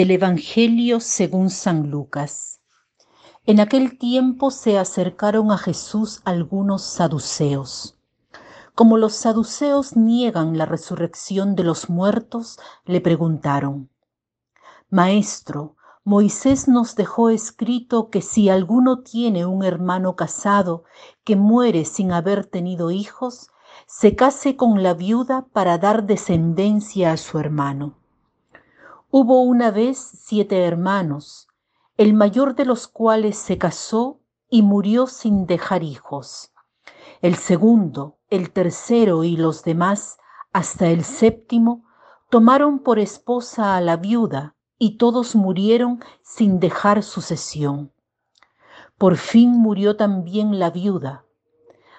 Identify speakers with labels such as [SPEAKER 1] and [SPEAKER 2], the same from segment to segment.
[SPEAKER 1] Del Evangelio según San Lucas. En aquel tiempo se acercaron a Jesús algunos saduceos. Como los saduceos niegan la resurrección de los muertos, le preguntaron, Maestro, Moisés nos dejó escrito que si alguno tiene un hermano casado que muere sin haber tenido hijos, se case con la viuda para dar descendencia a su hermano. Hubo una vez siete hermanos, el mayor de los cuales se casó y murió sin dejar hijos. El segundo, el tercero y los demás, hasta el séptimo, tomaron por esposa a la viuda y todos murieron sin dejar sucesión. Por fin murió también la viuda.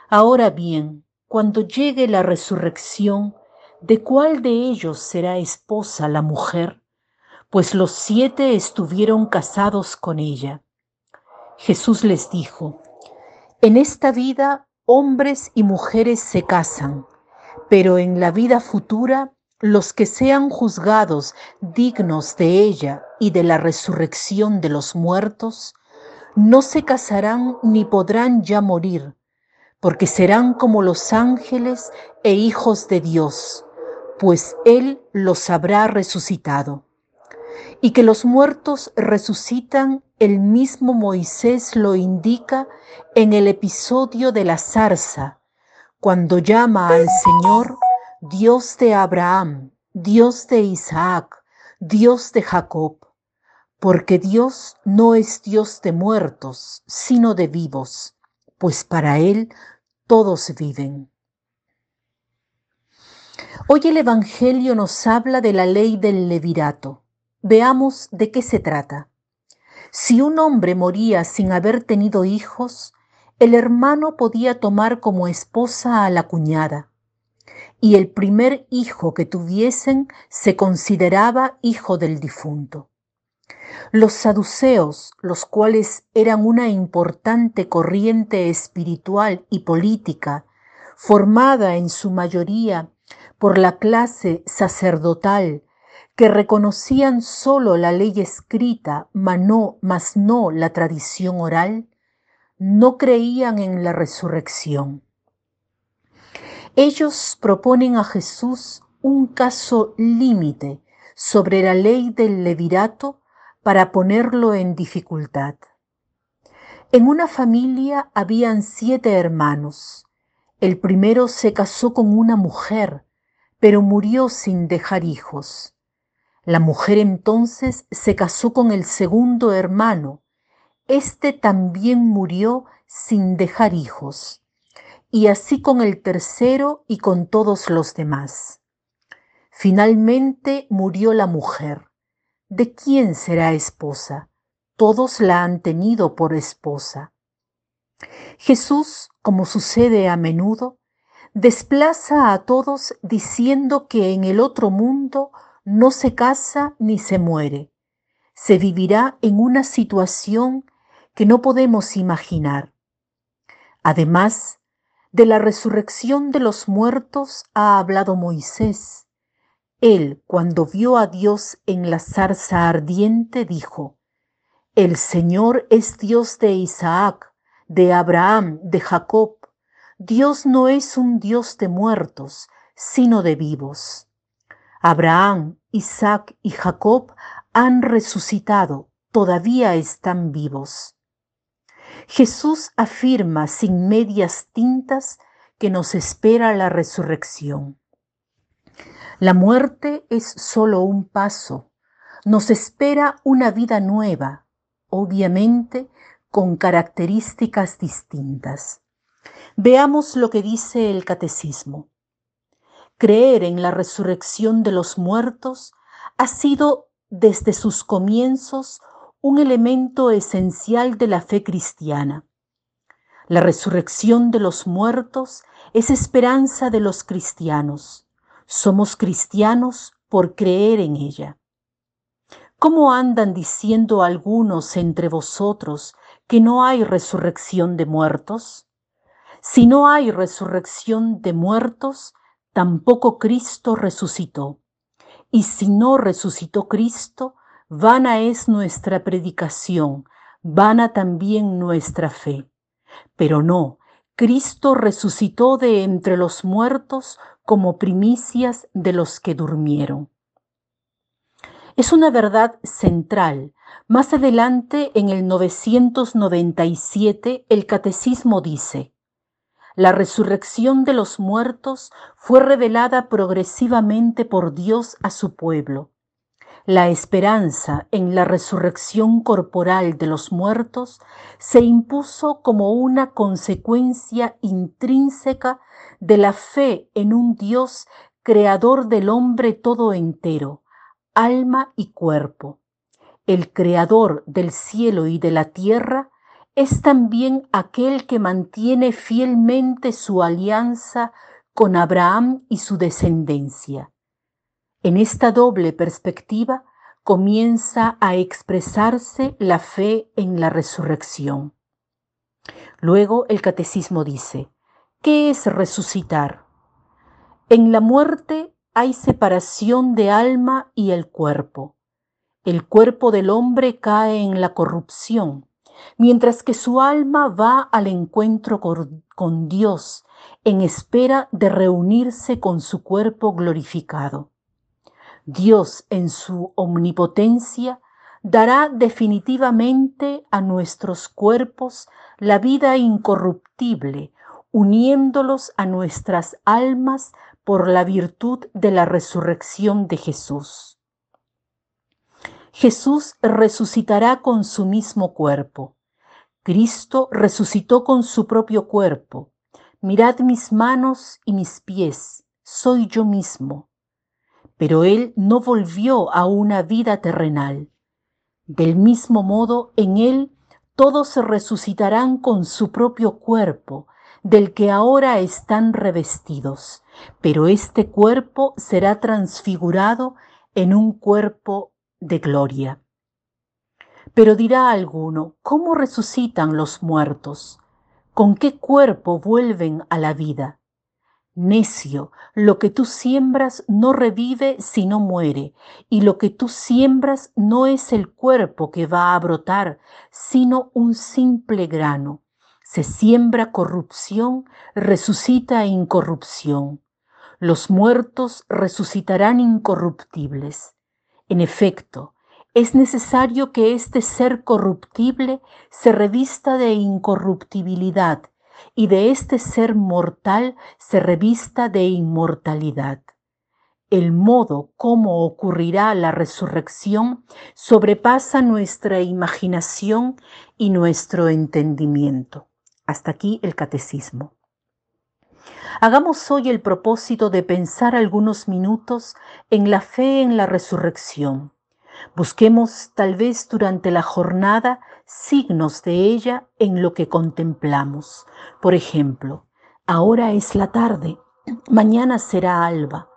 [SPEAKER 1] Ahora bien, cuando llegue la resurrección, ¿de cuál de ellos será esposa la mujer? Pues los siete estuvieron casados con ella. Jesús les dijo, en esta vida hombres y mujeres se casan, pero en la vida futura los que sean juzgados dignos de ella y de la resurrección de los muertos, no se casarán ni podrán ya morir, porque serán como los ángeles e hijos de Dios, pues Él los habrá resucitado y que los muertos resucitan, el mismo Moisés lo indica en el episodio de la zarza, cuando llama al Señor Dios de Abraham, Dios de Isaac, Dios de Jacob, porque Dios no es Dios de muertos, sino de vivos, pues para Él todos viven. Hoy el Evangelio nos habla de la ley del levirato Veamos de qué se trata. Si un hombre moría sin haber tenido hijos, el hermano podía tomar como esposa a la cuñada, y el primer hijo que tuviesen se consideraba hijo del difunto. Los saduceos, los cuales eran una importante corriente espiritual y política, formada en su mayoría por la clase sacerdotal que reconocían solo la ley escrita, mas no la tradición oral, no creían en la resurrección. Ellos proponen a Jesús un caso límite sobre la ley del levirato para ponerlo en dificultad. En una familia habían siete hermanos. El primero se casó con una mujer, pero murió sin dejar hijos. La mujer entonces se casó con el segundo hermano. Este también murió sin dejar hijos, y así con el tercero y con todos los demás. Finalmente murió la mujer. ¿De quién será esposa? Todos la han tenido por esposa. Jesús, como sucede a menudo, desplaza a todos diciendo que en el otro mundo no se casa ni se muere. Se vivirá en una situación que no podemos imaginar. Además, de la resurrección de los muertos ha hablado Moisés. Él, cuando vio a Dios en la zarza ardiente, dijo, El Señor es Dios de Isaac, de Abraham, de Jacob. Dios no es un Dios de muertos, sino de vivos. Abraham, Isaac y Jacob han resucitado, todavía están vivos. Jesús afirma sin medias tintas que nos espera la resurrección. La muerte es solo un paso, nos espera una vida nueva, obviamente con características distintas. Veamos lo que dice el catecismo. Creer en la resurrección de los muertos ha sido desde sus comienzos un elemento esencial de la fe cristiana. La resurrección de los muertos es esperanza de los cristianos. Somos cristianos por creer en ella. ¿Cómo andan diciendo algunos entre vosotros que no hay resurrección de muertos? Si no hay resurrección de muertos, tampoco Cristo resucitó. Y si no resucitó Cristo, vana es nuestra predicación, vana también nuestra fe. Pero no, Cristo resucitó de entre los muertos como primicias de los que durmieron. Es una verdad central. Más adelante, en el 997, el Catecismo dice, la resurrección de los muertos fue revelada progresivamente por Dios a su pueblo. La esperanza en la resurrección corporal de los muertos se impuso como una consecuencia intrínseca de la fe en un Dios creador del hombre todo entero, alma y cuerpo. El creador del cielo y de la tierra es también aquel que mantiene fielmente su alianza con Abraham y su descendencia. En esta doble perspectiva comienza a expresarse la fe en la resurrección. Luego el catecismo dice, ¿qué es resucitar? En la muerte hay separación de alma y el cuerpo. El cuerpo del hombre cae en la corrupción mientras que su alma va al encuentro con, Dios en espera de reunirse con su cuerpo glorificado. Dios en su omnipotencia dará definitivamente a nuestros cuerpos la vida incorruptible, uniéndolos a nuestras almas por la virtud de la resurrección de Jesús. Jesús resucitará con su mismo cuerpo. Cristo resucitó con su propio cuerpo. Mirad mis manos y mis pies, soy yo mismo. Pero Él no volvió a una vida terrenal. Del mismo modo, en Él todos resucitarán con su propio cuerpo, del que ahora están revestidos, pero este cuerpo será transfigurado en un cuerpo de gloria. Pero dirá alguno, ¿cómo resucitan los muertos? ¿Con qué cuerpo vuelven a la vida? Necio, lo que tú siembras no revive sino muere, y lo que tú siembras no es el cuerpo que va a brotar, sino un simple grano. Se siembra corrupción, resucita incorrupción. Los muertos resucitarán incorruptibles. En efecto, es necesario que este ser corruptible se revista de incorruptibilidad y de este ser mortal se revista de inmortalidad. El modo como ocurrirá la resurrección sobrepasa nuestra imaginación y nuestro entendimiento. Hasta aquí el catecismo. Hagamos hoy el propósito de pensar algunos minutos en la fe en la resurrección. Busquemos tal vez durante la jornada signos de ella en lo que contemplamos. Por ejemplo, ahora es la tarde, mañana será alba.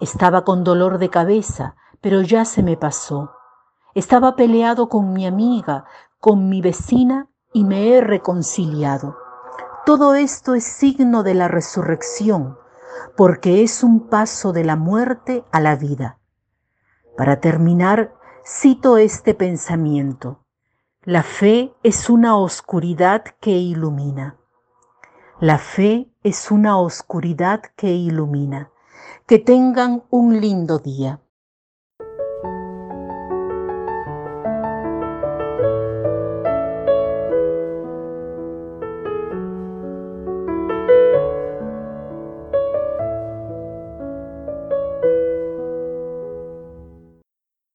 [SPEAKER 1] Estaba con dolor de cabeza, pero ya se me pasó. Estaba peleado con mi amiga, con mi vecina y me he reconciliado. Todo esto es signo de la resurrección, porque es un paso de la muerte a la vida. Para terminar, cito este pensamiento. La fe es una oscuridad que ilumina. La fe es una oscuridad que ilumina. Que tengan un lindo día.